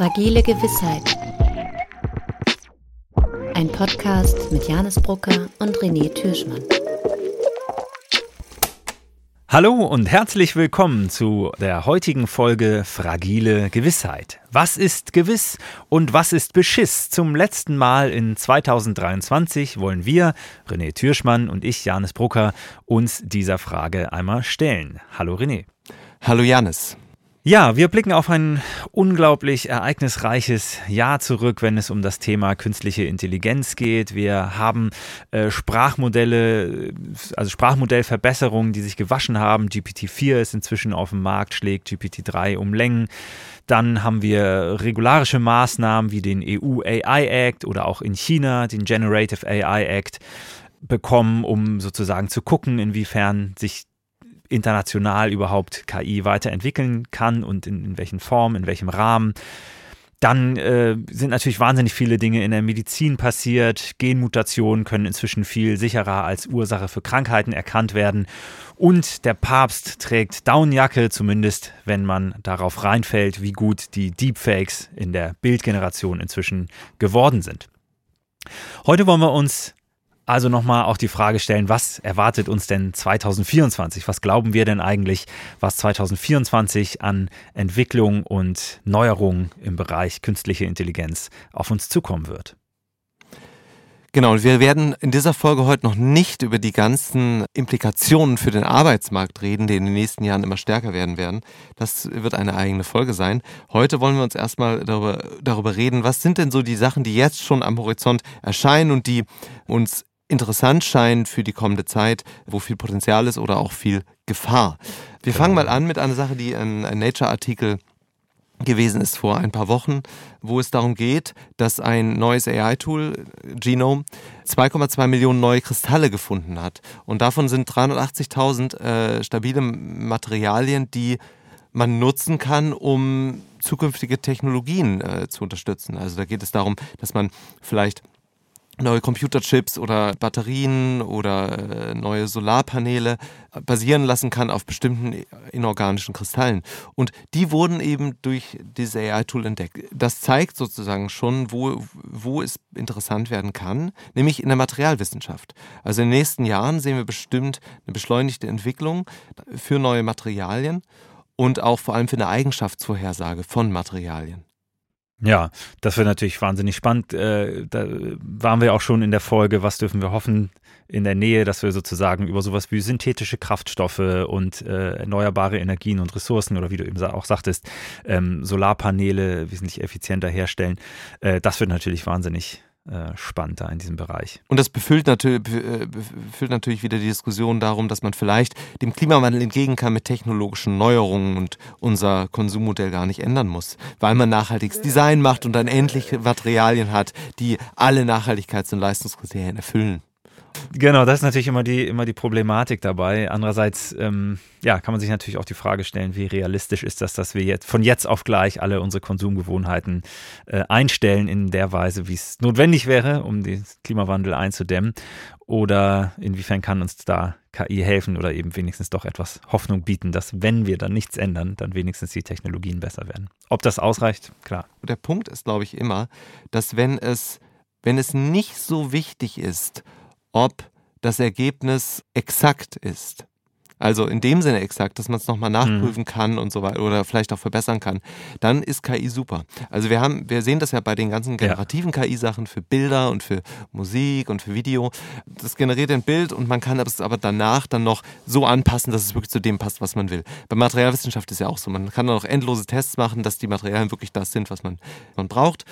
Fragile Gewissheit. Ein Podcast mit Janis Brucker und René Türschmann. Hallo und herzlich willkommen zu der heutigen Folge Fragile Gewissheit. Was ist gewiss und was ist Beschiss? Zum letzten Mal in 2023 wollen wir, René Türschmann und ich, Janis Brucker, uns dieser Frage einmal stellen. Hallo René. Hallo Janis. Ja, wir blicken auf ein unglaublich ereignisreiches Jahr zurück, wenn es um das Thema künstliche Intelligenz geht. Wir haben äh, Sprachmodelle, also Sprachmodellverbesserungen, die sich gewaschen haben. GPT-4 ist inzwischen auf dem Markt, schlägt GPT-3 um Längen. Dann haben wir regularische Maßnahmen wie den EU AI Act oder auch in China den Generative AI Act bekommen, um sozusagen zu gucken, inwiefern sich international überhaupt KI weiterentwickeln kann und in, in welchen Formen, in welchem Rahmen. Dann äh, sind natürlich wahnsinnig viele Dinge in der Medizin passiert. Genmutationen können inzwischen viel sicherer als Ursache für Krankheiten erkannt werden. Und der Papst trägt Downjacke, zumindest wenn man darauf reinfällt, wie gut die Deepfakes in der Bildgeneration inzwischen geworden sind. Heute wollen wir uns also nochmal auch die Frage stellen, was erwartet uns denn 2024? Was glauben wir denn eigentlich, was 2024 an Entwicklung und Neuerungen im Bereich künstliche Intelligenz auf uns zukommen wird? Genau, und wir werden in dieser Folge heute noch nicht über die ganzen Implikationen für den Arbeitsmarkt reden, die in den nächsten Jahren immer stärker werden werden. Das wird eine eigene Folge sein. Heute wollen wir uns erstmal darüber, darüber reden, was sind denn so die Sachen, die jetzt schon am Horizont erscheinen und die uns interessant scheinen für die kommende Zeit, wo viel Potenzial ist oder auch viel Gefahr. Wir fangen mal an mit einer Sache, die ein, ein Nature-Artikel gewesen ist vor ein paar Wochen, wo es darum geht, dass ein neues AI-Tool, Genome, 2,2 Millionen neue Kristalle gefunden hat. Und davon sind 380.000 äh, stabile Materialien, die man nutzen kann, um zukünftige Technologien äh, zu unterstützen. Also da geht es darum, dass man vielleicht neue Computerchips oder Batterien oder äh, neue Solarpaneele basieren lassen kann auf bestimmten inorganischen Kristallen. Und die wurden eben durch dieses AI-Tool entdeckt. Das zeigt sozusagen schon, wo, wo es interessant werden kann, nämlich in der Materialwissenschaft. Also in den nächsten Jahren sehen wir bestimmt eine beschleunigte Entwicklung für neue Materialien und auch vor allem für eine Eigenschaftsvorhersage von Materialien. Ja, das wird natürlich wahnsinnig spannend. Äh, da waren wir auch schon in der Folge, was dürfen wir hoffen in der Nähe, dass wir sozusagen über sowas wie synthetische Kraftstoffe und äh, erneuerbare Energien und Ressourcen oder wie du eben auch sagtest, ähm, Solarpaneele wesentlich effizienter herstellen. Äh, das wird natürlich wahnsinnig spannend da in diesem Bereich. Und das befüllt natürlich, äh, befüllt natürlich wieder die Diskussion darum, dass man vielleicht dem Klimawandel entgegen kann mit technologischen Neuerungen und unser Konsummodell gar nicht ändern muss, weil man nachhaltiges Design macht und dann endlich Materialien hat, die alle Nachhaltigkeits- und Leistungskriterien erfüllen. Genau, das ist natürlich immer die, immer die Problematik dabei. Andererseits, ähm, ja, kann man sich natürlich auch die Frage stellen, wie realistisch ist das, dass wir jetzt von jetzt auf gleich alle unsere Konsumgewohnheiten äh, einstellen in der Weise, wie es notwendig wäre, um den Klimawandel einzudämmen. Oder inwiefern kann uns da KI helfen oder eben wenigstens doch etwas Hoffnung bieten, dass wenn wir dann nichts ändern, dann wenigstens die Technologien besser werden. Ob das ausreicht, klar. Der Punkt ist, glaube ich, immer, dass wenn es, wenn es nicht so wichtig ist, ob das Ergebnis exakt ist. Also in dem Sinne exakt, dass man es nochmal nachprüfen mhm. kann und so weiter oder vielleicht auch verbessern kann, dann ist KI super. Also wir haben, wir sehen das ja bei den ganzen generativen ja. KI-Sachen für Bilder und für Musik und für Video. Das generiert ein Bild und man kann es aber danach dann noch so anpassen, dass es wirklich zu dem passt, was man will. Bei Materialwissenschaft ist ja auch so. Man kann dann auch endlose Tests machen, dass die Materialien wirklich das sind, was man, man braucht.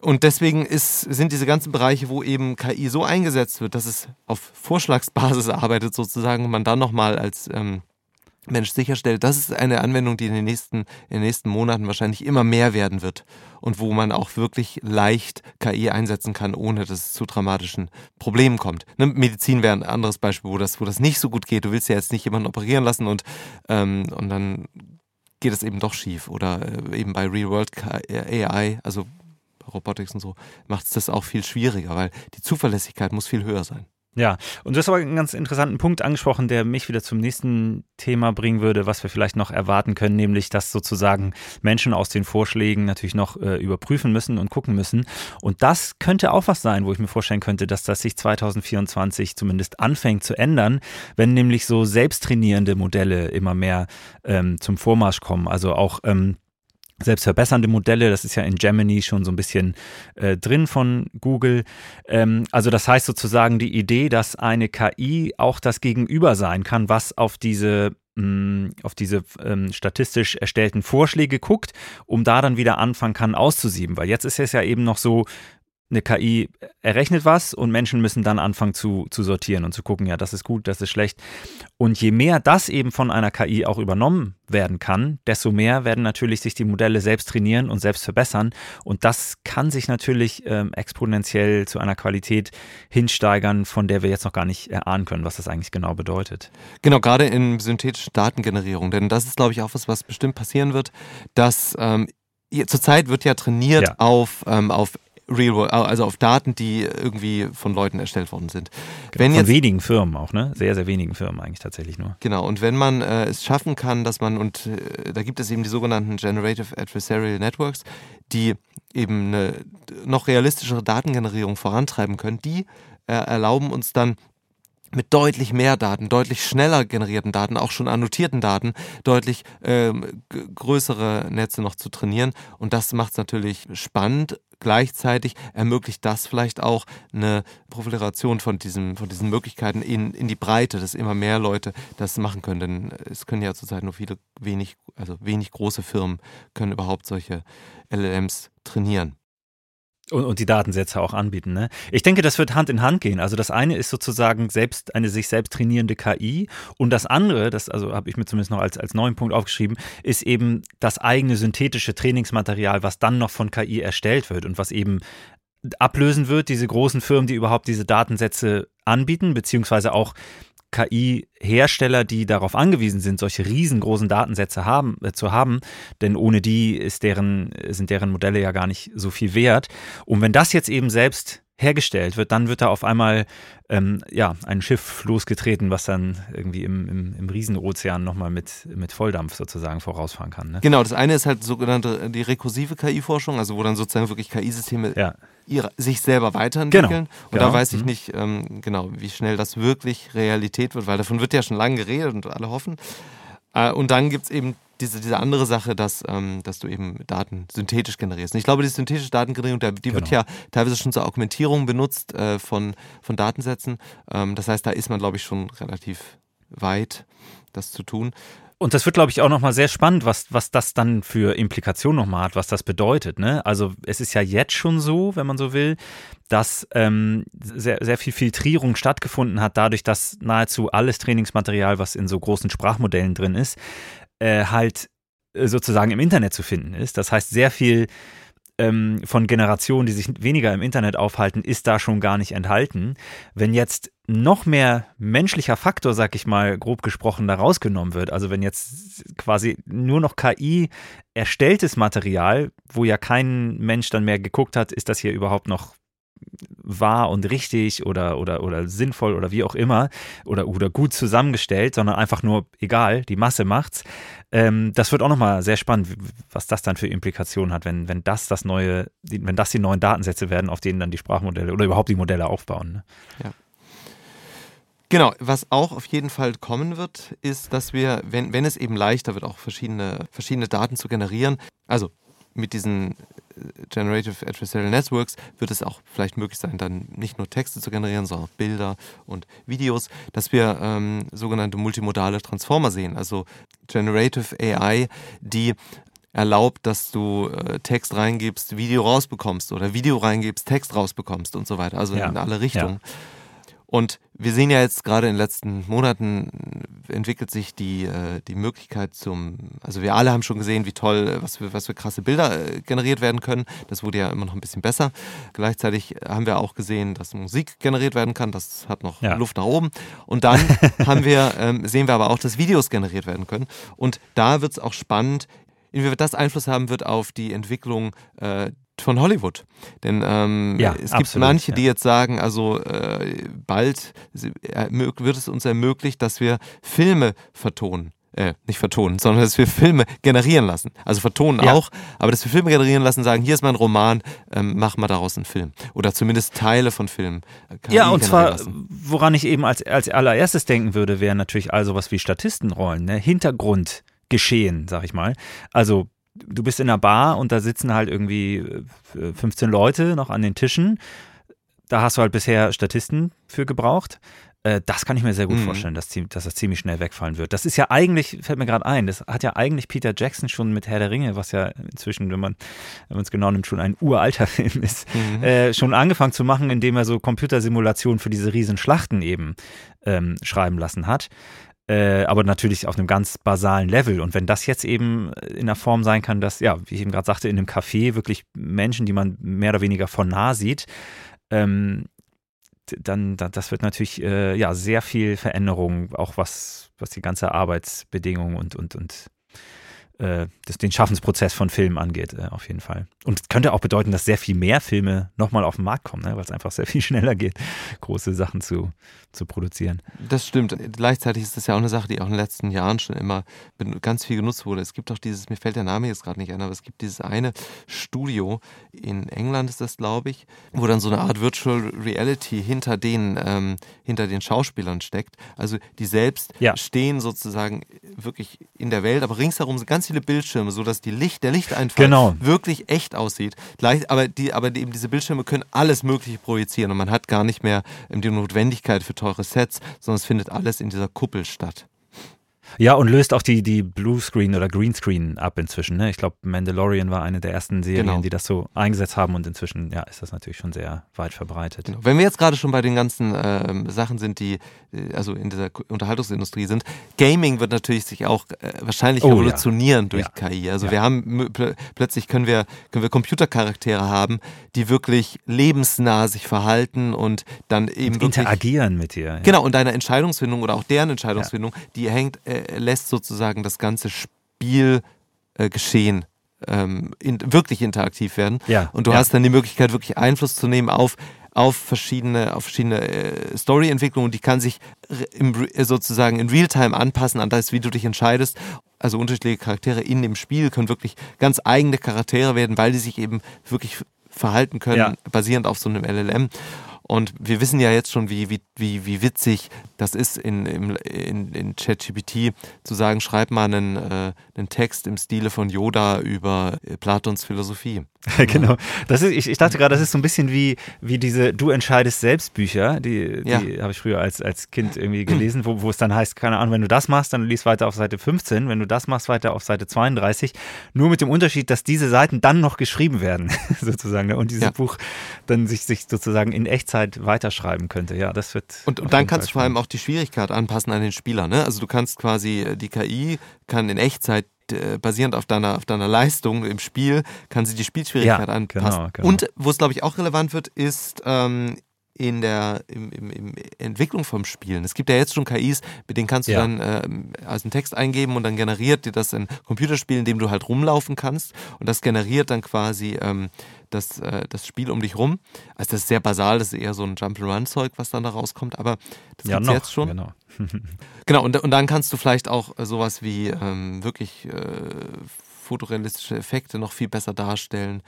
Und deswegen ist, sind diese ganzen Bereiche, wo eben KI so eingesetzt wird, dass es auf Vorschlagsbasis arbeitet sozusagen und man dann nochmal als ähm, Mensch sicherstellt, das ist eine Anwendung, die in den, nächsten, in den nächsten Monaten wahrscheinlich immer mehr werden wird und wo man auch wirklich leicht KI einsetzen kann, ohne dass es zu dramatischen Problemen kommt. Ne, Medizin wäre ein anderes Beispiel, wo das, wo das nicht so gut geht. Du willst ja jetzt nicht jemanden operieren lassen und, ähm, und dann geht es eben doch schief. Oder äh, eben bei Real World AI, also Robotics und so, macht es das auch viel schwieriger, weil die Zuverlässigkeit muss viel höher sein. Ja, und du hast aber einen ganz interessanten Punkt angesprochen, der mich wieder zum nächsten Thema bringen würde, was wir vielleicht noch erwarten können, nämlich dass sozusagen Menschen aus den Vorschlägen natürlich noch äh, überprüfen müssen und gucken müssen. Und das könnte auch was sein, wo ich mir vorstellen könnte, dass das sich 2024 zumindest anfängt zu ändern, wenn nämlich so selbsttrainierende Modelle immer mehr ähm, zum Vormarsch kommen. Also auch ähm, selbstverbessernde Modelle, das ist ja in Gemini schon so ein bisschen äh, drin von Google. Ähm, also das heißt sozusagen die Idee, dass eine KI auch das Gegenüber sein kann, was auf diese mm, auf diese ähm, statistisch erstellten Vorschläge guckt, um da dann wieder anfangen kann auszusieben. Weil jetzt ist es ja eben noch so, eine KI errechnet was und Menschen müssen dann anfangen zu, zu sortieren und zu gucken, ja, das ist gut, das ist schlecht. Und je mehr das eben von einer KI auch übernommen werden kann, desto mehr werden natürlich sich die Modelle selbst trainieren und selbst verbessern. Und das kann sich natürlich ähm, exponentiell zu einer Qualität hinsteigern, von der wir jetzt noch gar nicht erahnen können, was das eigentlich genau bedeutet. Genau, gerade in synthetischer Datengenerierung. Denn das ist, glaube ich, auch was, was bestimmt passieren wird, dass ähm, Zurzeit wird ja trainiert ja. auf, ähm, auf Real World, also auf Daten, die irgendwie von Leuten erstellt worden sind. Genau, wenn von jetzt, wenigen Firmen auch, ne? Sehr, sehr wenigen Firmen eigentlich tatsächlich nur. Genau, und wenn man äh, es schaffen kann, dass man, und äh, da gibt es eben die sogenannten Generative Adversarial Networks, die eben eine noch realistischere Datengenerierung vorantreiben können, die äh, erlauben uns dann mit deutlich mehr Daten, deutlich schneller generierten Daten, auch schon annotierten Daten, deutlich ähm, größere Netze noch zu trainieren. Und das macht es natürlich spannend. Gleichzeitig ermöglicht das vielleicht auch eine Proliferation von, diesem, von diesen Möglichkeiten in, in die Breite, dass immer mehr Leute das machen können. Denn es können ja zurzeit nur viele, wenig, also wenig große Firmen können überhaupt solche LLMs trainieren. Und, und, die Datensätze auch anbieten. Ne? Ich denke, das wird Hand in Hand gehen. Also das eine ist sozusagen selbst eine sich selbst trainierende KI und das andere, das also habe ich mir zumindest noch als, als neuen Punkt aufgeschrieben, ist eben das eigene synthetische Trainingsmaterial, was dann noch von KI erstellt wird und was eben ablösen wird, diese großen Firmen, die überhaupt diese Datensätze anbieten, beziehungsweise auch KI-Hersteller, die darauf angewiesen sind, solche riesengroßen Datensätze haben, äh, zu haben, denn ohne die deren, sind deren Modelle ja gar nicht so viel wert. Und wenn das jetzt eben selbst hergestellt wird, dann wird da auf einmal ähm, ja, ein Schiff losgetreten, was dann irgendwie im, im, im Riesenozean nochmal mit, mit Volldampf sozusagen vorausfahren kann. Ne? Genau, das eine ist halt sogenannte die rekursive KI-Forschung, also wo dann sozusagen wirklich KI-Systeme ja. sich selber weiterentwickeln. Genau. Und genau. da weiß ich mhm. nicht ähm, genau, wie schnell das wirklich Realität wird, weil davon wird ja schon lange geredet und alle hoffen. Äh, und dann gibt es eben diese, diese andere Sache, dass, ähm, dass du eben Daten synthetisch generierst. Und ich glaube, die synthetische Datengenerierung, die genau. wird ja teilweise schon zur Augmentierung benutzt äh, von, von Datensätzen. Ähm, das heißt, da ist man, glaube ich, schon relativ weit, das zu tun. Und das wird, glaube ich, auch nochmal sehr spannend, was, was das dann für Implikationen nochmal hat, was das bedeutet. Ne? Also es ist ja jetzt schon so, wenn man so will, dass ähm, sehr, sehr viel Filtrierung stattgefunden hat, dadurch, dass nahezu alles Trainingsmaterial, was in so großen Sprachmodellen drin ist, äh, halt äh, sozusagen im Internet zu finden ist. Das heißt, sehr viel ähm, von Generationen, die sich weniger im Internet aufhalten, ist da schon gar nicht enthalten. Wenn jetzt noch mehr menschlicher Faktor, sag ich mal, grob gesprochen, da rausgenommen wird, also wenn jetzt quasi nur noch KI erstelltes Material, wo ja kein Mensch dann mehr geguckt hat, ist das hier überhaupt noch wahr und richtig oder, oder, oder sinnvoll oder wie auch immer oder, oder gut zusammengestellt, sondern einfach nur egal, die Masse macht's. Ähm, das wird auch nochmal sehr spannend, was das dann für Implikationen hat, wenn, wenn das das neue, wenn das die neuen Datensätze werden, auf denen dann die Sprachmodelle oder überhaupt die Modelle aufbauen. Ne? Ja. Genau, was auch auf jeden Fall kommen wird, ist, dass wir, wenn, wenn es eben leichter wird, auch verschiedene, verschiedene Daten zu generieren, also mit diesen Generative Adversarial Networks wird es auch vielleicht möglich sein, dann nicht nur Texte zu generieren, sondern auch Bilder und Videos, dass wir ähm, sogenannte multimodale Transformer sehen, also Generative AI, die erlaubt, dass du äh, Text reingibst, Video rausbekommst oder Video reingibst, Text rausbekommst und so weiter, also ja. in alle Richtungen. Ja. Und wir sehen ja jetzt gerade in den letzten Monaten entwickelt sich die, äh, die Möglichkeit zum, also wir alle haben schon gesehen, wie toll, was für, was für krasse Bilder äh, generiert werden können. Das wurde ja immer noch ein bisschen besser. Gleichzeitig haben wir auch gesehen, dass Musik generiert werden kann. Das hat noch ja. Luft nach oben. Und dann haben wir, ähm, sehen wir aber auch, dass Videos generiert werden können. Und da wird es auch spannend, inwieweit das Einfluss haben wird auf die Entwicklung äh, von Hollywood. Denn ähm, Ja, es gibt absolut, manche, ja. die jetzt sagen, also äh, bald äh, wird es uns ermöglicht, dass wir Filme vertonen. Äh, nicht vertonen, sondern dass wir Filme generieren lassen. Also vertonen Ja. auch, aber dass wir Filme generieren lassen, sagen, hier ist mein Roman, ähm, mach mal daraus einen Film. Oder zumindest Teile von Filmen. äh, KI Ja, und zwar, lassen. woran ich eben als, als allererstes denken würde, wären natürlich all sowas wie Statistenrollen, ne? Hintergrundgeschehen, sag ich mal. Also, du bist in einer Bar und da sitzen halt irgendwie äh, 15 Leute noch an den Tischen. Da hast du halt bisher Statisten für gebraucht. Äh, Das kann ich mir sehr gut Mhm. vorstellen, dass, dass das ziemlich schnell wegfallen wird. Das ist ja eigentlich, fällt mir gerade ein, das hat ja eigentlich Peter Jackson schon mit Herr der Ringe, was ja inzwischen, wenn man es genau nimmt, schon ein uralter Film ist, Mhm. äh, schon angefangen zu machen, indem er so Computersimulationen für diese riesen Schlachten eben ähm, schreiben lassen hat. Äh, aber natürlich auf einem ganz basalen Level. Und wenn das jetzt eben in der Form sein kann, dass, ja, wie ich eben gerade sagte, in einem Café wirklich Menschen, die man mehr oder weniger von nah sieht, ähm, dann, da- das wird natürlich äh, ja sehr viel Veränderung, auch was, was die ganze Arbeitsbedingung und, und, und äh, das, den Schaffensprozess von Filmen angeht, äh, auf jeden Fall. Und könnte auch bedeuten, dass sehr viel mehr Filme nochmal auf den Markt kommen, ne? weil es einfach sehr viel schneller geht, große Sachen zu, zu produzieren. Das stimmt. Gleichzeitig ist das ja auch eine Sache, die auch in den letzten Jahren schon immer ganz viel genutzt wurde. Es gibt auch dieses, mir fällt der Name jetzt gerade nicht ein, aber es gibt dieses eine Studio, in England ist das, glaube ich, wo dann so eine Art Virtual Reality hinter den, ähm, hinter den Schauspielern steckt. Also die selbst Ja. stehen sozusagen wirklich in der Welt, aber ringsherum sind ganz viele Bildschirme, sodass die Licht, der Lichteinfall Genau. wirklich echt aussieht. Gleich, aber die, aber die, eben diese Bildschirme können alles Mögliche projizieren und man hat gar nicht mehr ähm, die Notwendigkeit für teure Sets, sondern es findet alles in dieser Kuppel statt. Ja, und löst auch die, die Bluescreen oder Greenscreen ab inzwischen. Ne? Ich glaube, Mandalorian war eine der ersten Serien, Genau. die das so eingesetzt haben und inzwischen ja, ist das natürlich schon sehr weit verbreitet. Genau. Wenn wir jetzt gerade schon bei den ganzen ähm, Sachen sind, die äh, also in dieser Unterhaltungsindustrie sind, Gaming wird natürlich sich auch äh, wahrscheinlich Oh, ja. revolutionieren durch Ja. KI. Also Ja. wir haben plö plötzlich können wir können wir Computercharaktere haben, die wirklich lebensnah sich verhalten und dann eben Und interagieren mit dir. Ja. Genau, und deine Entscheidungsfindung oder auch deren Entscheidungsfindung, die hängt, äh, lässt sozusagen das ganze Spiel äh, geschehen. Ähm, in, wirklich interaktiv werden. Ja, Und du ja. hast dann die Möglichkeit, wirklich Einfluss zu nehmen auf, auf verschiedene, auf verschiedene äh, Story-Entwicklungen. Die kann sich im, äh, sozusagen in Realtime anpassen an das, wie du dich entscheidest. Also unterschiedliche Charaktere in dem Spiel können wirklich ganz eigene Charaktere werden, weil die sich eben wirklich verhalten können, Ja. basierend auf so einem LLM. Und wir wissen ja jetzt schon, wie, wie, wie, wie witzig das ist, in, in, in ChatGPT zu sagen, schreib mal einen, äh, einen Text im Stile von Yoda über äh, Platons Philosophie. genau. Das ist, ich, ich dachte gerade, das ist so ein bisschen wie, wie diese Du entscheidest selbst Bücher, die, die Ja. habe ich früher als, als Kind irgendwie gelesen, wo, wo es dann heißt, keine Ahnung, wenn du das machst, dann liest weiter auf Seite 15, wenn du das machst, weiter auf Seite 32. Nur mit dem Unterschied, dass diese Seiten dann noch geschrieben werden, sozusagen. ne? Und dieses Ja. Buch dann sich, sich sozusagen in Echtzeit weiterschreiben könnte. Ja, das wird. Und, und dann kannst du vor allem auch die Schwierigkeit anpassen an den Spieler. Ne? Also du kannst quasi, die KI kann in Echtzeit äh, basierend auf deiner, auf deiner Leistung im Spiel, kann sie die Spielschwierigkeit Ja, anpassen. genau, genau. Und wo es, glaube ich, auch relevant wird, ist ähm, in der im, im, im Entwicklung vom Spielen. Es gibt ja jetzt schon KIs, mit denen kannst du Ja. dann ähm, also einen Text eingeben und dann generiert dir das ein Computerspiel, in dem du halt rumlaufen kannst. Und das generiert dann quasi ähm, das, äh, das Spiel um dich rum. Also das ist sehr basal, das ist eher so ein Jump-and-Run-Zeug, was dann da rauskommt, aber das Ja, gibt's noch, jetzt schon. Genau. Genau, und, und dann kannst du vielleicht auch äh, sowas wie ähm, wirklich äh, fotorealistische Effekte noch viel besser darstellen.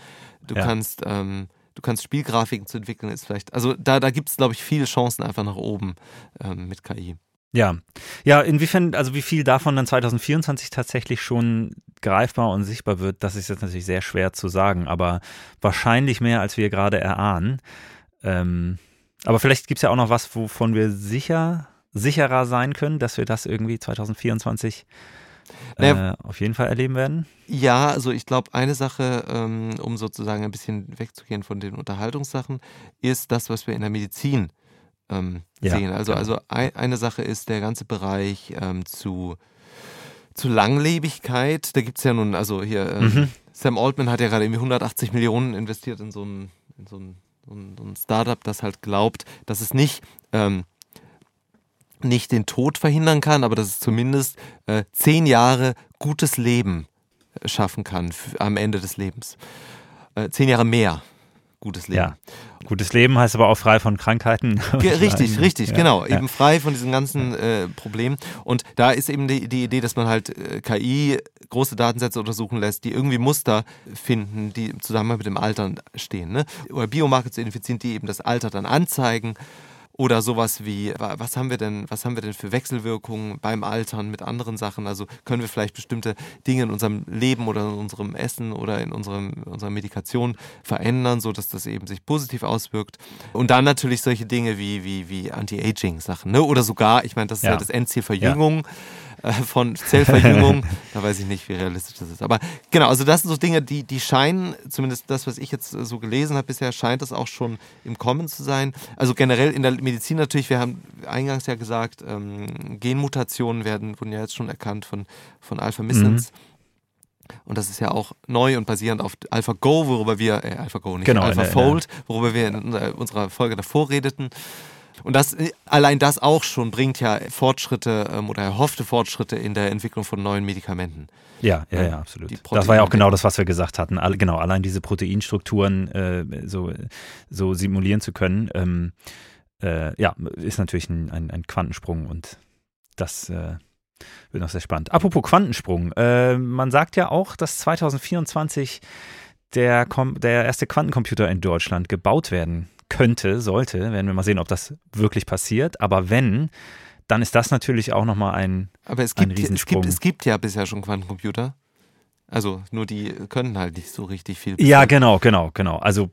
Du Ja. kannst, ähm, du kannst Spielgrafiken zu entwickeln, ist vielleicht, also da, da gibt es, glaube ich, viele Chancen einfach nach oben ähm, mit KI. Ja, ja, inwiefern, also wie viel davon dann 2024 tatsächlich schon greifbar und sichtbar wird, das ist jetzt natürlich sehr schwer zu sagen, aber wahrscheinlich mehr, als wir gerade erahnen. Ähm, aber vielleicht gibt es ja auch noch was, wovon wir sicher, sicherer sein können, dass wir das irgendwie 2024 äh, Naja. auf jeden Fall erleben werden. Ja, also ich glaube, eine Sache, ähm, um sozusagen ein bisschen wegzugehen von den Unterhaltungssachen, ist das, was wir in der Medizin ähm, Ja, sehen. Also, genau. also ein, eine Sache ist der ganze Bereich ähm, zu, zu Langlebigkeit. Da gibt es ja nun, also hier, ähm, Mhm. Sam Altman hat ja gerade irgendwie 180 Millionen investiert in so ein, in so ein, so ein, so ein Startup, das halt glaubt, dass es nicht ähm, nicht den Tod verhindern kann, aber dass es zumindest äh, zehn Jahre gutes Leben äh, schaffen kann am Ende des Lebens. äh, zehn Jahre mehr gutes Leben. Ja. Gutes Leben heißt aber auch frei von Krankheiten. Richtig, richtig, ja, genau. Ja. Eben frei von diesen ganzen äh, Problemen. Und da ist eben die, die Idee, dass man halt äh, KI große Datensätze untersuchen lässt, die irgendwie Muster finden, die im Zusammenhang mit dem Alter stehen. Ne? Oder Biomarker zu identifizieren, die eben das Alter dann anzeigen. Oder sowas wie, was haben wir denn, was haben wir denn für Wechselwirkungen beim Altern mit anderen Sachen? Also können wir vielleicht bestimmte Dinge in unserem Leben oder in unserem Essen oder in unserem, unserer Medikation verändern, sodass das eben sich positiv auswirkt. Und dann natürlich solche Dinge wie, wie, wie Anti-Aging-Sachen, ne? Oder sogar, ich meine, das ist ja, ja das Endziel Verjüngung. Ja äh, von Zellverjüngung. da weiß ich nicht, wie realistisch das ist. Aber genau, also das sind so Dinge, die, die scheinen, zumindest das, was ich jetzt so gelesen habe bisher, scheint das auch schon im Kommen zu sein. Also generell in der Medizin natürlich, wir haben eingangs ja gesagt, ähm, Genmutationen werden, wurden ja jetzt schon erkannt von, von Alpha-Missenz. Mhm. Und das ist ja auch neu und basierend auf AlphaGo, worüber wir, äh, AlphaGo nicht, genau, AlphaFold, worüber wir in unserer Folge davor redeten. Und das, allein das auch schon bringt ja Fortschritte ähm, oder erhoffte Fortschritte in der Entwicklung von neuen Medikamenten. Ja, ja, ja, absolut. Das war ja auch genau das, was wir gesagt hatten. All, genau, allein diese Proteinstrukturen äh, so, so simulieren zu können, ähm, äh, ja, ist natürlich ein, ein, ein, Quantensprung und das äh, wird noch sehr spannend. Apropos Quantensprung, äh, man sagt ja auch, dass 2024 der, der erste Quantencomputer in Deutschland gebaut werden könnte, sollte. Werden wir mal sehen, ob das wirklich passiert. Aber wenn, dann ist das natürlich auch nochmal ein, Aber es gibt. Es gibt, es gibt ja bisher schon Quantencomputer. Also nur die können halt nicht so richtig viel. Bisher. Ja, genau, genau, genau. Also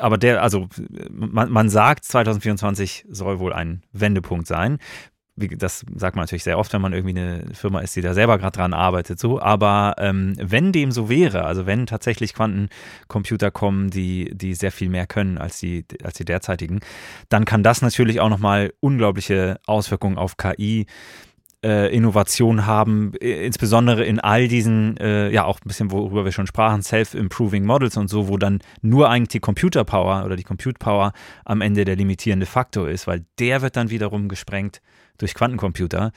aber der, also man, man sagt, 2024 soll wohl ein Wendepunkt sein das sagt man natürlich sehr oft, wenn man irgendwie eine Firma ist, die da selber gerade dran arbeitet, so. Aber ähm, wenn dem so wäre, also wenn tatsächlich Quantencomputer kommen, die, die sehr viel mehr können als die, als die derzeitigen, dann kann das natürlich auch nochmal unglaubliche Auswirkungen auf KI äh, Innovation haben, insbesondere in all diesen, äh, ja auch ein bisschen, worüber wir schon sprachen, Self-Improving Models und so, wo dann nur eigentlich die Computer Power oder die Compute Power am Ende der limitierende Faktor ist, weil der wird dann wiederum gesprengt durch Quantencomputer.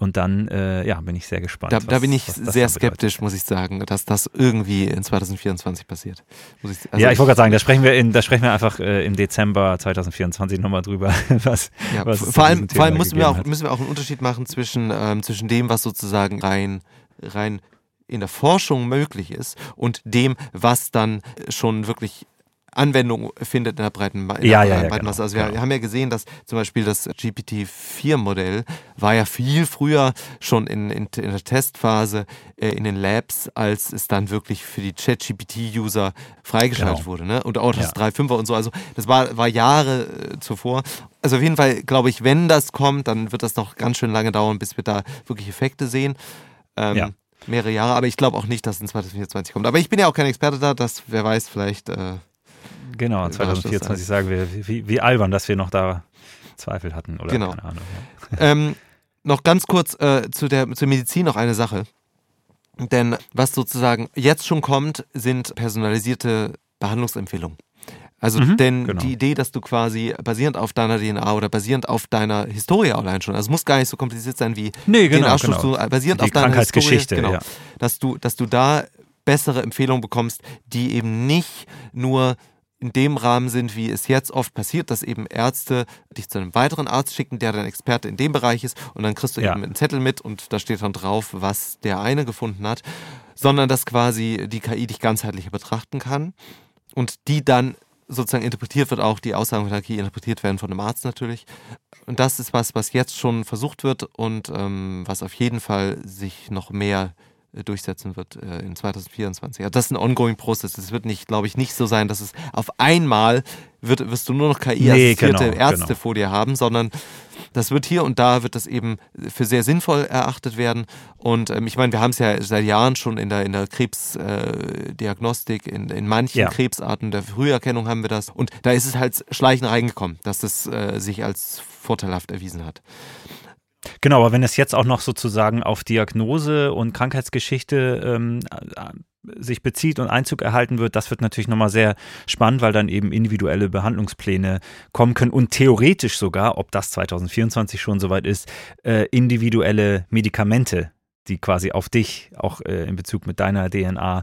Und dann, äh, ja, bin ich sehr gespannt. Da, was, da bin ich sehr skeptisch, muss ich sagen, dass das irgendwie in 2024 passiert. Ich, also ja, ich wollte gerade sagen, da sprechen wir in, da sprechen wir einfach äh, im Dezember 2024 nochmal drüber, was, ja, was vor allem, vor allem müssen wir auch, müssen wir auch einen Unterschied machen zwischen, ähm, zwischen dem, was sozusagen rein, rein in der Forschung möglich ist und dem, was dann schon wirklich Anwendung findet in der breiten, in ja, der ja, ja, breiten Masse. Also wir genau. haben ja gesehen, dass zum Beispiel das GPT-4-Modell war ja viel früher schon in, in, in der Testphase äh, in den Labs, als es dann wirklich für die Chat-GPT-User freigeschaltet genau. wurde. Ne? Und auch das ja. 3.5er und so. Also das war, war Jahre äh, zuvor. Also auf jeden Fall glaube ich, wenn das kommt, dann wird das noch ganz schön lange dauern, bis wir da wirklich Effekte sehen. Ähm, ja mehrere Jahre, aber ich glaube auch nicht, dass es in 2024 kommt. Aber ich bin ja auch kein Experte da, das, wer weiß, vielleicht äh, Genau, 2024 sagen wir, wie, wie, albern, dass wir noch da Zweifel hatten oder genau. keine Ahnung. Ähm, noch ganz kurz äh, zu der zur Medizin noch eine Sache. Denn was sozusagen jetzt schon kommt, sind personalisierte Behandlungsempfehlungen. Also, mhm, denn genau. die Idee, dass du quasi basierend auf deiner DNA oder basierend auf deiner Historie allein schon, also es muss gar nicht so kompliziert sein wie nee, genau, genau. basierend die auf deiner Krankheitsgeschichte, Historie, genau, ja. dass du, dass du da bessere Empfehlungen bekommst, die eben nicht nur in dem Rahmen sind, wie es jetzt oft passiert, dass eben Ärzte dich zu einem weiteren Arzt schicken, der dann Experte in dem Bereich ist und dann kriegst du ja. eben einen Zettel mit und da steht dann drauf, was der eine gefunden hat, sondern dass quasi die KI dich ganzheitlicher betrachten kann und die dann sozusagen interpretiert wird, auch die Aussagen von der KI interpretiert werden von einem Arzt natürlich. Und das ist was, was jetzt schon versucht wird und ähm, was auf jeden Fall sich noch mehr äh, durchsetzen wird äh, in 2024. Also das ist ein ongoing Prozess. Es wird nicht, glaube ich, nicht so sein, dass es auf einmal wird, wirst du nur noch KI-assistierte nee, genau, Ärzte genau. vor dir haben, sondern das wird hier und da wird das eben für sehr sinnvoll erachtet werden. Und ähm, ich meine, wir haben es ja seit Jahren schon in der, in der Krebsdiagnostik, äh, in, in manchen ja. Krebsarten der Früherkennung haben wir das. Und da ist es halt schleichend reingekommen, dass das äh, sich als vorteilhaft erwiesen hat. Genau, aber wenn es jetzt auch noch sozusagen auf Diagnose und Krankheitsgeschichte ähm, äh, sich bezieht und Einzug erhalten wird, das wird natürlich nochmal sehr spannend, weil dann eben individuelle Behandlungspläne kommen können und theoretisch sogar, ob das 2024 schon soweit ist, äh, individuelle Medikamente die quasi auf dich auch äh, in Bezug mit deiner DNA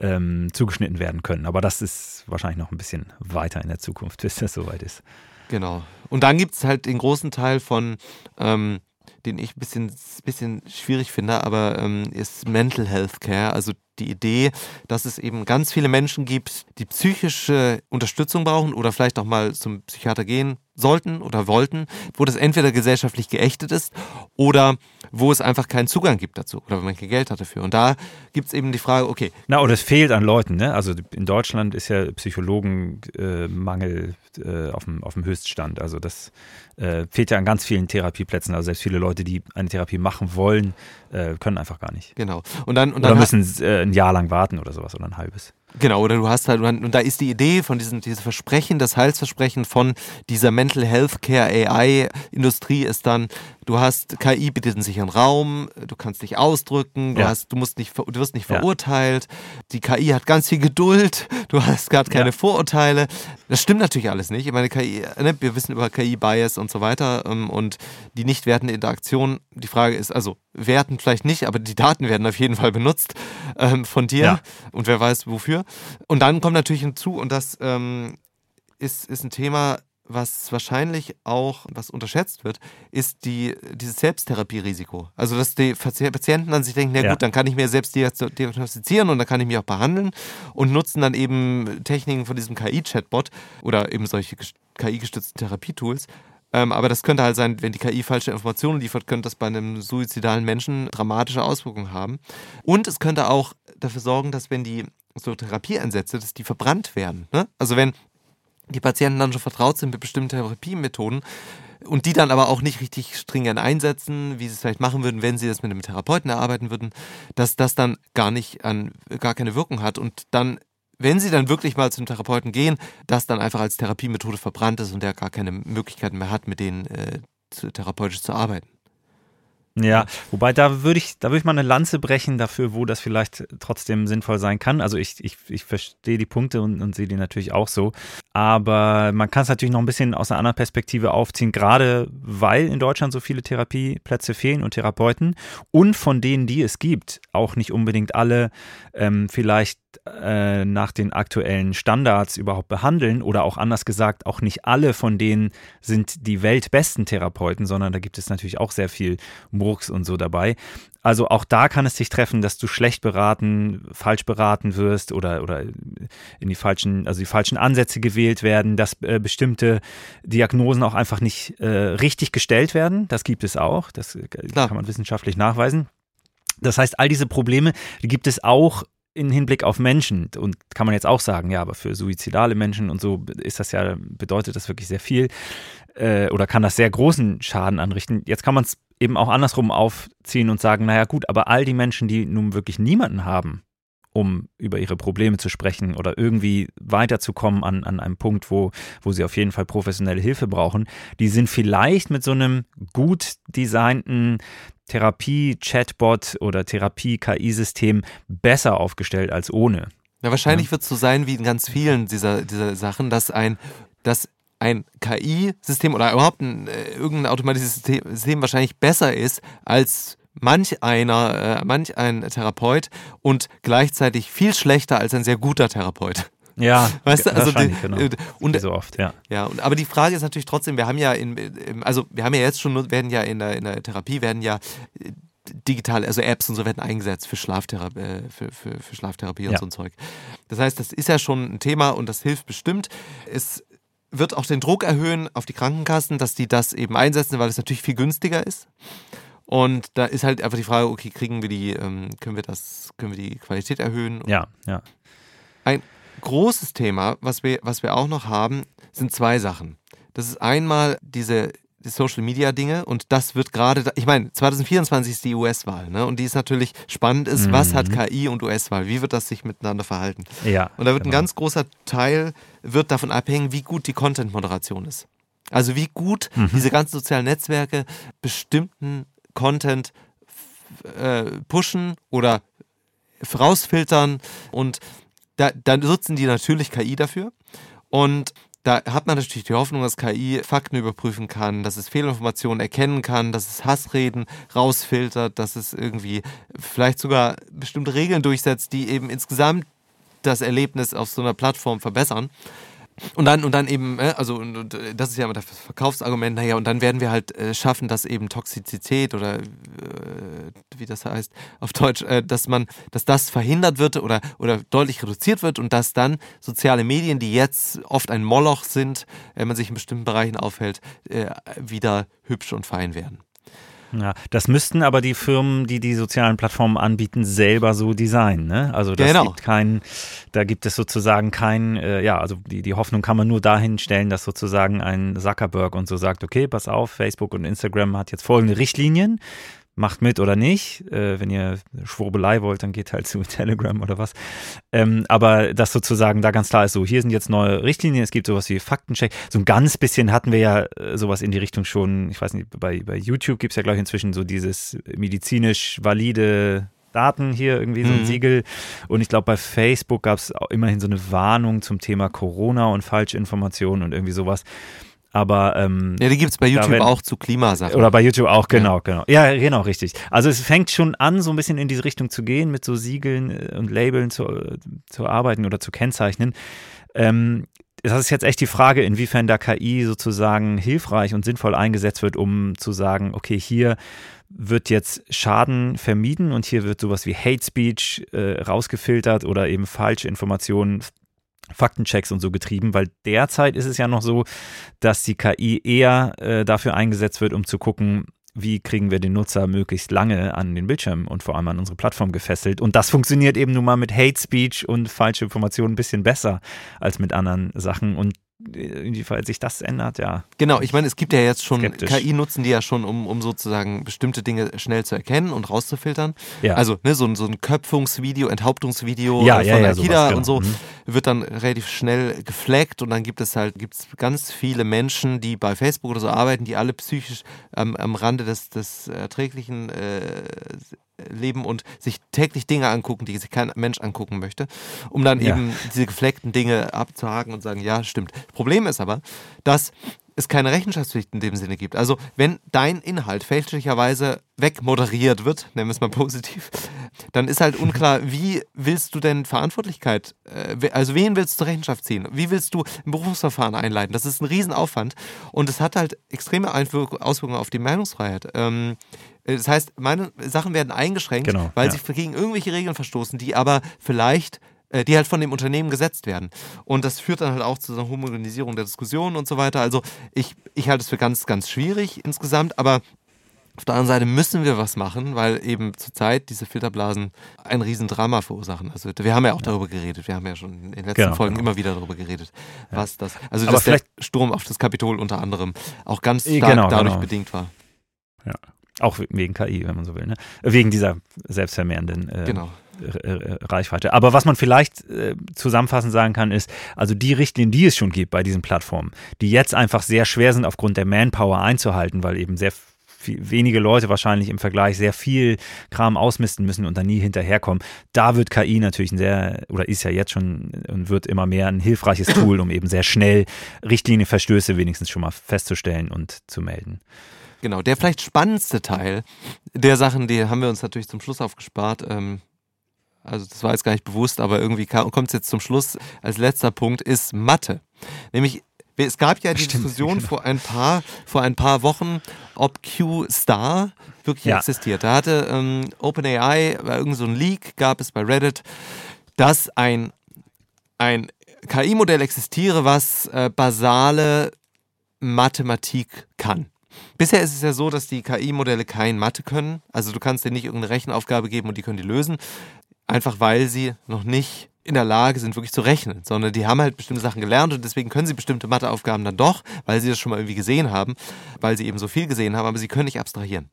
ähm, zugeschnitten werden können. Aber das ist wahrscheinlich noch ein bisschen weiter in der Zukunft, bis das soweit ist. Genau. Und dann gibt es halt den großen Teil von, ähm, den ich ein bisschen, bisschen schwierig finde, aber ähm, ist Mental Health Care, also die Idee, dass es eben ganz viele Menschen gibt, die psychische Unterstützung brauchen oder vielleicht auch mal zum Psychiater gehen sollten oder wollten, wo das entweder gesellschaftlich geächtet ist oder wo es einfach keinen Zugang gibt dazu oder wenn man kein Geld hat dafür. Und da gibt es eben die Frage, okay. Na, oder es fehlt an Leuten, ne? Also in Deutschland ist ja Psychologenmangel äh, auf, dem, auf dem Höchststand. Also das äh, fehlt ja an ganz vielen Therapieplätzen. Also selbst viele Leute, die eine Therapie machen wollen, äh, können einfach gar nicht. Genau. Und dann, und dann oder müssen äh, ein Jahr lang warten oder sowas oder ein halbes. Genau, oder du hast halt, und da ist die Idee von diesem, dieses Versprechen, das Heilsversprechen von dieser Mental Health Care AI-Industrie ist dann, du hast KI bietet einen sicheren Raum, du kannst dich ausdrücken, du, ja. hast, du, musst nicht, du wirst nicht verurteilt, ja. die KI hat ganz viel Geduld, du hast gerade keine ja. Vorurteile. Das stimmt natürlich alles nicht. Ich meine, KI, ne, wir wissen über KI-Bias und so weiter ähm, und die nicht wertende Interaktion. Die Frage ist, also werten vielleicht nicht, aber die Daten werden auf jeden Fall benutzt ähm, von dir und wer weiß wofür. Und dann kommt natürlich hinzu, und das ähm, ist, ist ein Thema, was wahrscheinlich auch, was unterschätzt wird, ist die, dieses Selbsttherapierisiko. Also, dass die Patienten dann sich denken, na ja. gut, dann kann ich mir selbst diagnostizieren und dann kann ich mich auch behandeln und nutzen dann eben Techniken von diesem KI-Chatbot oder eben solche KI-gestützten Therapietools. Ähm, aber das könnte halt sein, wenn die KI falsche Informationen liefert, könnte das bei einem suizidalen Menschen dramatische Auswirkungen haben. Und es könnte auch dafür sorgen, dass wenn die so Therapieansätze, dass die verbrannt werden. Ne? Also wenn die Patienten dann schon vertraut sind mit bestimmten Therapiemethoden und die dann aber auch nicht richtig stringent einsetzen, wie sie es vielleicht machen würden, wenn sie das mit einem Therapeuten erarbeiten würden, dass das dann gar nicht an, gar keine Wirkung hat und dann wenn sie dann wirklich mal zum Therapeuten gehen, das dann einfach als Therapiemethode verbrannt ist und der gar keine Möglichkeiten mehr hat, mit denen äh, therapeutisch zu arbeiten. Ja, wobei da würde ich, da würde ich mal eine Lanze brechen dafür, wo das vielleicht trotzdem sinnvoll sein kann. Also ich, ich, ich verstehe die Punkte und, und sehe die natürlich auch so. Aber man kann es natürlich noch ein bisschen aus einer anderen Perspektive aufziehen, gerade weil in Deutschland so viele Therapieplätze fehlen und Therapeuten und von denen, die es gibt, auch nicht unbedingt alle ähm, vielleicht äh, nach den aktuellen Standards überhaupt behandeln oder auch anders gesagt, auch nicht alle von denen sind die weltbesten Therapeuten, sondern da gibt es natürlich auch sehr viel Murks und so dabei. Also auch da kann es dich treffen, dass du schlecht beraten, falsch beraten wirst oder, oder in die falschen, also die falschen Ansätze gewählt werden, dass äh, bestimmte Diagnosen auch einfach nicht äh, richtig gestellt werden. Das gibt es auch. Das äh, kann man wissenschaftlich nachweisen. Das heißt, all diese Probleme, die gibt es auch in Hinblick auf Menschen und kann man jetzt auch sagen, ja, aber für suizidale Menschen und so ist das ja, bedeutet das wirklich sehr viel äh, oder kann das sehr großen Schaden anrichten. Jetzt kann man es eben auch andersrum aufziehen und sagen, naja gut, aber all die Menschen, die nun wirklich niemanden haben, um über ihre Probleme zu sprechen oder irgendwie weiterzukommen an, an einem Punkt, wo, wo sie auf jeden Fall professionelle Hilfe brauchen, die sind vielleicht mit so einem gut designten Therapie-Chatbot oder Therapie-KI-System besser aufgestellt als ohne. Ja, wahrscheinlich ja. wird es so sein wie in ganz vielen dieser, dieser Sachen, dass ein, dass ein KI-System oder überhaupt ein, äh, irgendein automatisches System wahrscheinlich besser ist als manch einer, äh, manch ein Therapeut und gleichzeitig viel schlechter als ein sehr guter Therapeut. Ja, weißt du, also die, genau. Äh, und so oft, ja. Ja, und, aber die Frage ist natürlich trotzdem, wir haben ja in, also wir haben ja jetzt schon, werden ja in der, in der Therapie werden ja äh, digitale, also Apps und so werden eingesetzt für Schlaftherapie, äh, für, für, für Schlaftherapie und ja. so ein Zeug. Das heißt, das ist ja schon ein Thema und das hilft bestimmt. Es wird auch den Druck erhöhen auf die Krankenkassen, dass die das eben einsetzen, weil es natürlich viel günstiger ist. Und da ist halt einfach die Frage, okay, kriegen wir die, ähm, können wir das, können wir die Qualität erhöhen? Ja, ja. Ein großes Thema, was wir, was wir auch noch haben, sind zwei Sachen. Das ist einmal diese die Social Media Dinge und das wird gerade, ich meine, 2024 ist die US-Wahl, ne? Und die ist natürlich spannend ist, mhm. was hat mhm. KI und US-Wahl? Wie wird das sich miteinander verhalten? Ja. Und da wird genau. ein ganz großer Teil wird davon abhängen, wie gut die Content-Moderation ist. Also wie gut mhm. diese ganzen sozialen Netzwerke bestimmten Content äh, pushen oder rausfiltern und da, dann nutzen die natürlich KI dafür. Und da hat man natürlich die Hoffnung, dass KI Fakten überprüfen kann, dass es Fehlinformationen erkennen kann, dass es Hassreden rausfiltert, dass es irgendwie vielleicht sogar bestimmte Regeln durchsetzt, die eben insgesamt das Erlebnis auf so einer Plattform verbessern. Und dann, und dann eben, äh, also und, äh, das ist ja immer das Verkaufsargument, naja, und dann werden wir halt äh, schaffen, dass eben Toxizität oder äh, wie das heißt auf Deutsch, äh, dass man, dass das verhindert wird oder, oder deutlich reduziert wird und dass dann soziale Medien, die jetzt oft ein Moloch sind, wenn man sich in bestimmten Bereichen aufhält, äh, wieder hübsch und fein werden. Ja, das müssten aber die Firmen, die die sozialen Plattformen anbieten, selber so designen. Ne? Also das Genau. gibt kein, da gibt es sozusagen kein, äh, ja, also die, die Hoffnung kann man nur dahin stellen, dass sozusagen ein Zuckerberg und so sagt, okay, pass auf, Facebook und Instagram hat jetzt folgende Richtlinien. Macht mit oder nicht. Äh, wenn ihr Schwurbelei wollt, dann geht halt zu Telegram oder was. Ähm, aber dass sozusagen da ganz klar ist, so hier sind jetzt neue Richtlinien, es gibt sowas wie Faktencheck. So ein ganz bisschen hatten wir ja äh, sowas in die Richtung schon, ich weiß nicht, bei, bei YouTube gibt es ja, glaube ich, inzwischen so dieses medizinisch valide Daten hier, irgendwie so ein Mhm. Siegel. Und ich glaube, bei Facebook gab es immerhin so eine Warnung zum Thema Corona und Falschinformationen und irgendwie sowas. Aber ähm, Ja, die gibt es bei YouTube werden- auch zu Klimasachen. oder bei YouTube auch, genau, genau. Ja, genau, richtig. Also es fängt schon an, so ein bisschen in diese Richtung zu gehen, mit so Siegeln äh, und Labeln zu, äh, zu arbeiten oder zu kennzeichnen. Ähm, das ist jetzt echt die Frage, inwiefern da KI sozusagen hilfreich und sinnvoll eingesetzt wird, um zu sagen, okay, hier wird jetzt Schaden vermieden und hier wird sowas wie Hate Speech äh, rausgefiltert oder eben falsche Informationen, Faktenchecks und so getrieben, weil derzeit ist es ja noch so, dass die KI eher äh, dafür eingesetzt wird, um zu gucken, wie kriegen wir den Nutzer möglichst lange an den Bildschirm und vor allem an unsere Plattform gefesselt. Und das funktioniert eben nun mal mit Hate Speech und falsche Informationen ein bisschen besser als mit anderen Sachen. Und inwiefern sich das ändert, ja. Genau, ich meine, es gibt ja jetzt schon, Skeptisch. KI nutzen die ja schon, um, um sozusagen bestimmte Dinge schnell zu erkennen und rauszufiltern. Ja. Also ne, so, ein- so ein Köpfungsvideo, Enthauptungsvideo Ja, von ja, der sowas, genau. und so Mhm. wird dann relativ schnell geflaggt und dann gibt es halt gibt's ganz viele Menschen, die bei Facebook oder so arbeiten, die alle psychisch am, am Rande des, des Erträglichen äh, leben und sich täglich Dinge angucken, die sich kein Mensch angucken möchte, um dann Ja. eben diese gefleckten Dinge abzuhaken und sagen, ja, stimmt. Problem ist aber, dass es keine Rechenschaftspflicht in dem Sinne gibt. Also wenn dein Inhalt fälschlicherweise wegmoderiert wird, nennen wir es mal positiv, dann ist halt unklar, wie willst du denn Verantwortlichkeit, äh, also wen willst du zur Rechenschaft ziehen? Wie willst du ein Berufungsverfahren einleiten? Das ist ein Riesenaufwand und es hat halt extreme Auswirkungen auf die Meinungsfreiheit. Ähm, äh, das heißt, meine Sachen werden eingeschränkt, Genau, weil ja. sie gegen irgendwelche Regeln verstoßen, die aber vielleicht äh, die halt von dem Unternehmen gesetzt werden. Und das führt dann halt auch zu einer Homogenisierung der Diskussion und so weiter. Also ich, ich halte es für ganz, ganz schwierig insgesamt, aber auf der anderen Seite müssen wir was machen, weil eben zurzeit diese Filterblasen ein Riesendrama verursachen. Also wir haben ja auch darüber geredet, wir haben ja schon in den letzten Genau, Folgen genau. immer wieder darüber geredet, was das, also Aber dass der Sturm auf das Kapitol unter anderem auch ganz Eh, stark genau, dadurch genau. bedingt war. Auch wegen KI, wenn man so will. Ne? Wegen dieser selbstvermehrenden äh, Genau. R- Reichweite. Aber was man vielleicht äh, zusammenfassend sagen kann, ist, also die Richtlinien, die es schon gibt bei diesen Plattformen, die jetzt einfach sehr schwer sind aufgrund der Manpower einzuhalten, weil eben sehr viel, wenige Leute wahrscheinlich im Vergleich sehr viel Kram ausmisten müssen und dann nie hinterherkommen. Da wird KI natürlich ein sehr, oder ist ja jetzt schon und wird immer mehr ein hilfreiches Tool, um eben sehr schnell Richtlinienverstöße wenigstens schon mal festzustellen und zu melden. Genau, der vielleicht spannendste Teil der Sachen, die haben wir uns natürlich zum Schluss aufgespart. Ähm, also das war jetzt gar nicht bewusst, aber irgendwie kommt es jetzt zum Schluss als letzter Punkt, ist Mathe. Nämlich, es gab ja die Stimmt, Diskussion genau. vor ein paar, vor ein paar Wochen, ob Q-Star wirklich Ja. existiert. Da hatte ähm, OpenAI, bei irgendein so Leak gab es bei Reddit, dass ein, ein KI-Modell existiere, was äh, basale Mathematik kann. Bisher ist es ja so, dass die KI-Modelle kein Mathe können. Also du kannst denen nicht irgendeine Rechenaufgabe geben und die können die lösen. Einfach weil sie noch nicht in der Lage sind, wirklich zu rechnen, sondern die haben halt bestimmte Sachen gelernt und deswegen können sie bestimmte Matheaufgaben dann doch, weil sie das schon mal irgendwie gesehen haben, weil sie eben so viel gesehen haben, aber sie können nicht abstrahieren.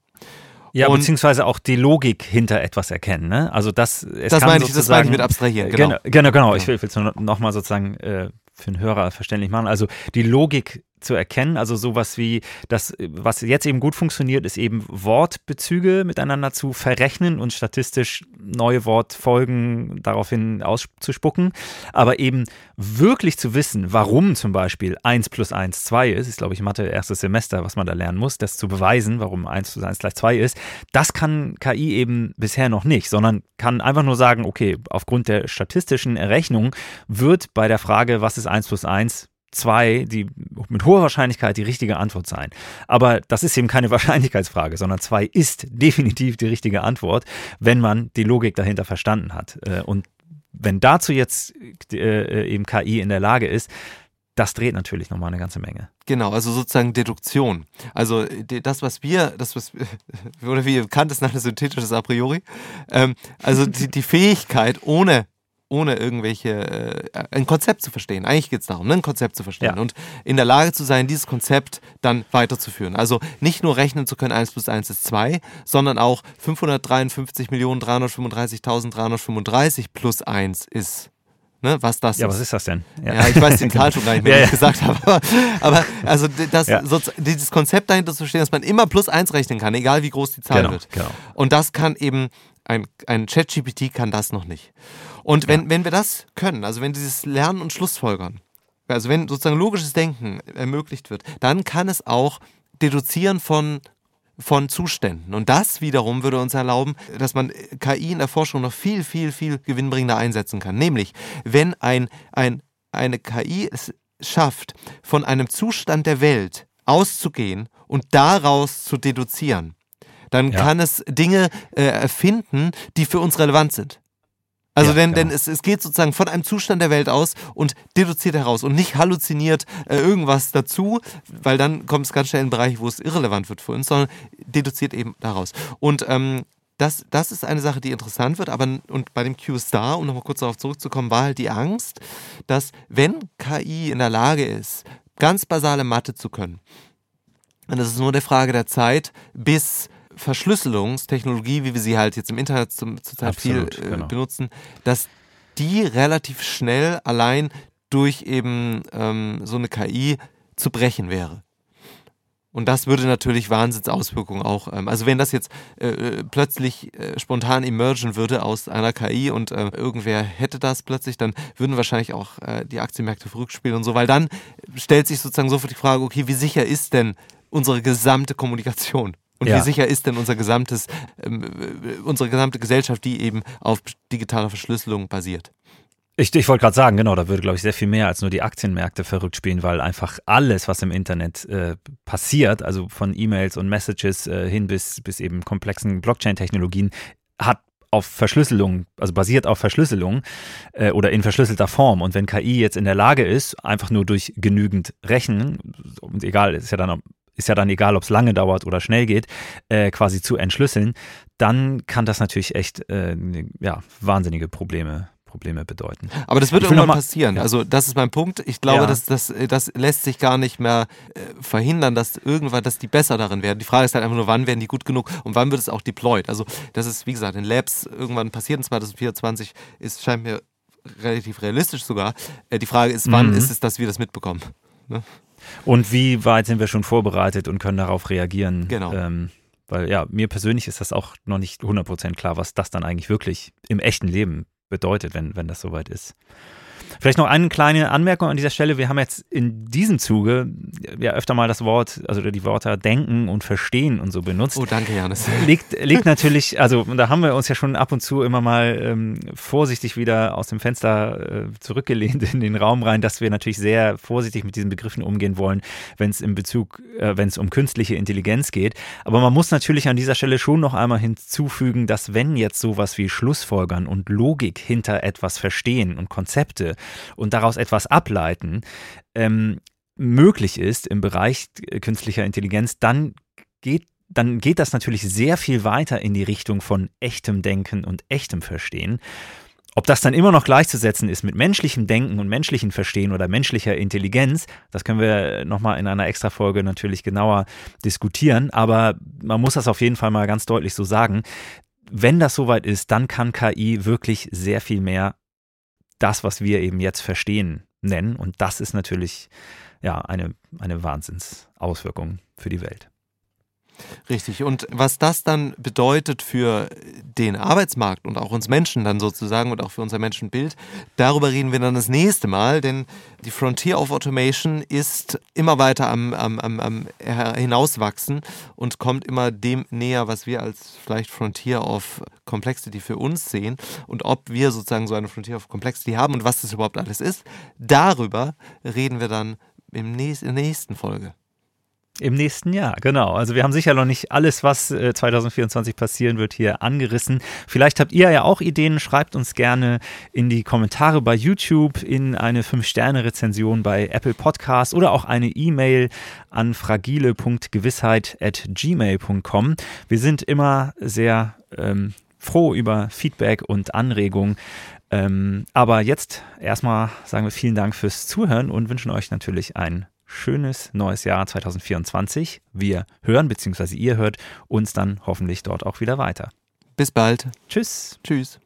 Ja, Und- beziehungsweise auch die Logik hinter etwas erkennen. Ne? Also das, es Das kann meine ich, das meine ich mit abstrahieren, genau. Genau, genau. genau. Ich will es nochmal sozusagen äh, für den Hörer verständlich machen. Also die Logik zu erkennen. Also sowas wie das, was jetzt eben gut funktioniert, ist eben Wortbezüge miteinander zu verrechnen und statistisch neue Wortfolgen daraufhin auszuspucken. Aber eben wirklich zu wissen, warum zum Beispiel 1 plus 1 2 ist, ist glaube ich Mathe erstes Semester, was man da lernen muss, das zu beweisen, warum 1 plus 1 gleich 2 ist, das kann KI eben bisher noch nicht, sondern kann einfach nur sagen, okay, aufgrund der statistischen Errechnung wird bei der Frage, was ist 1 plus 1, zwei, die mit hoher Wahrscheinlichkeit die richtige Antwort sein. Aber das ist eben keine Wahrscheinlichkeitsfrage, sondern zwei ist definitiv die richtige Antwort, wenn man die Logik dahinter verstanden hat. Äh, und wenn dazu jetzt äh, eben KI in der Lage ist, das dreht natürlich nochmal eine ganze Menge. Genau, also sozusagen Deduktion. Also das, was wir, das, was oder wie bekannt ist, nach synthetisches A priori. Ähm, also die, die Fähigkeit, ohne ohne irgendwelche, äh, ein Konzept zu verstehen. Eigentlich geht es darum, ne, ein Konzept zu verstehen ja. und in der Lage zu sein, dieses Konzept dann weiterzuführen. Also nicht nur rechnen zu können, 1 plus 1 ist 2, sondern auch 553.335.335 plus 1 ist Ne, was das ja, ist. was ist das denn? Ja, ja ich weiß den Zahl schon gar nicht mehr, ja, ja. ich gesagt habe. Aber, aber also das, so, dieses Konzept dahinter zu verstehen, dass man immer plus eins rechnen kann, egal wie groß die Zahl genau, wird. Genau. Und das kann eben, ein, ein ChatGPT kann das noch nicht. Und wenn, ja. wenn wir das können, also wenn dieses Lernen und Schlussfolgern, also wenn sozusagen logisches Denken ermöglicht wird, dann kann es auch Deduzieren von von Zuständen. Und das wiederum würde uns erlauben, dass man KI in der Forschung noch viel, viel, viel gewinnbringender einsetzen kann. Nämlich, wenn ein, ein, eine KI es schafft, von einem Zustand der Welt auszugehen und daraus zu deduzieren, dann ja. kann es Dinge äh, erfinden, die für uns relevant sind. Also ja, denn, genau. denn es, es geht sozusagen von einem Zustand der Welt aus und deduziert heraus und nicht halluziniert äh, irgendwas dazu, weil dann kommt es ganz schnell in einen Bereich, wo es irrelevant wird für uns, sondern deduziert eben daraus. Und ähm, das, das ist eine Sache, die interessant wird, aber und bei dem Q-Star, um nochmal kurz darauf zurückzukommen, war halt die Angst, dass wenn KI in der Lage ist, ganz basale Mathe zu können, und es ist nur eine Frage der Zeit, bis Verschlüsselungstechnologie, wie wir sie halt jetzt im Internet zum, zurzeit Absolut, viel äh, genau. benutzen, dass die relativ schnell allein durch eben ähm, so eine KI zu brechen wäre. Und das würde natürlich Wahnsinnsauswirkungen auch. Ähm, also wenn das jetzt äh, äh, plötzlich äh, spontan emergen würde aus einer KI und äh, irgendwer hätte das plötzlich, dann würden wahrscheinlich auch äh, die Aktienmärkte verrückt und so, weil dann stellt sich sozusagen sofort die Frage, okay, wie sicher ist denn unsere gesamte Kommunikation? Und ja. wie sicher ist denn unser gesamtes, ähm, unsere gesamte Gesellschaft, die eben auf digitaler Verschlüsselung basiert? Ich, ich wollte gerade sagen, genau, da würde, glaube ich, sehr viel mehr als nur die Aktienmärkte verrückt spielen, weil einfach alles, was im Internet äh, passiert, also von E-Mails und Messages äh, hin bis, bis eben komplexen Blockchain-Technologien, hat auf Verschlüsselung, also basiert auf Verschlüsselung äh, oder in verschlüsselter Form. Und wenn KI jetzt in der Lage ist, einfach nur durch genügend Rechnen, und egal, ist ja dann ist ja dann egal, ob es lange dauert oder schnell geht, äh, quasi zu entschlüsseln, dann kann das natürlich echt äh, ja, wahnsinnige Probleme Probleme bedeuten. Aber das wird irgendwann mal, passieren. Ja. Also das ist mein Punkt. Ich glaube, ja. dass das, das lässt sich gar nicht mehr äh, verhindern, dass irgendwann, dass die besser darin werden. Die Frage ist halt einfach nur, wann werden die gut genug und wann wird es auch deployed. Also das ist, wie gesagt, in Labs irgendwann passiert in 2024, ist, scheint mir relativ realistisch sogar. Äh, die Frage ist, wann mhm. ist es, dass wir das mitbekommen? Ne? Und wie weit sind wir schon vorbereitet und können darauf reagieren? Genau. Ähm, weil ja, mir persönlich ist das auch noch nicht 100% klar, was das dann eigentlich wirklich im echten Leben bedeutet, wenn, wenn das soweit ist. Vielleicht noch eine kleine Anmerkung an dieser Stelle. Wir haben jetzt in diesem Zuge ja öfter mal das Wort, also die Wörter denken und verstehen und so benutzt. Oh, danke, Janis. Liegt, liegt natürlich, also da haben wir uns ja schon ab und zu immer mal ähm, vorsichtig wieder aus dem Fenster äh, zurückgelehnt in den Raum rein, dass wir natürlich sehr vorsichtig mit diesen Begriffen umgehen wollen, wenn es in Bezug, äh, wenn es um künstliche Intelligenz geht. Aber man muss natürlich an dieser Stelle schon noch einmal hinzufügen, dass wenn jetzt sowas wie Schlussfolgern und Logik hinter etwas verstehen und Konzepte und daraus etwas ableiten ähm, möglich ist im Bereich künstlicher Intelligenz, dann geht dann geht das natürlich sehr viel weiter in die Richtung von echtem Denken und echtem Verstehen. Ob das dann immer noch gleichzusetzen ist mit menschlichem Denken und menschlichem Verstehen oder menschlicher Intelligenz, das können wir nochmal in einer extra Folge natürlich genauer diskutieren. Aber man muss das auf jeden Fall mal ganz deutlich so sagen. Wenn das soweit ist, dann kann KI wirklich sehr viel mehr das, was wir eben jetzt verstehen, nennen. Und das ist natürlich ja, eine, eine Wahnsinnsauswirkung für die Welt. Richtig. Und was das dann bedeutet für den Arbeitsmarkt und auch uns Menschen dann sozusagen und auch für unser Menschenbild, darüber reden wir dann das nächste Mal, denn die Frontier of Automation ist immer weiter am, am, am, am hinauswachsen und kommt immer dem näher, was wir als vielleicht Frontier of Complexity für uns sehen und ob wir sozusagen so eine Frontier of Complexity haben und was das überhaupt alles ist. Darüber reden wir dann im nächsten, in der nächsten Folge. Im nächsten Jahr, genau. Also wir haben sicher noch nicht alles, was 2024 äh, passieren wird, hier angerissen. Vielleicht habt ihr ja auch Ideen, schreibt uns gerne in die Kommentare bei YouTube, in eine 5-Sterne-Rezension bei Apple Podcasts oder auch eine E-Mail an fragile.gewissheit.gmail.com. Wir sind immer sehr ähm, froh über Feedback und Anregungen. Ähm, aber jetzt erstmal sagen wir vielen Dank fürs Zuhören und wünschen euch natürlich einen schönes neues Jahr 2024. Wir hören, beziehungsweise ihr hört uns dann hoffentlich dort auch wieder weiter. Bis bald. Tschüss. Tschüss.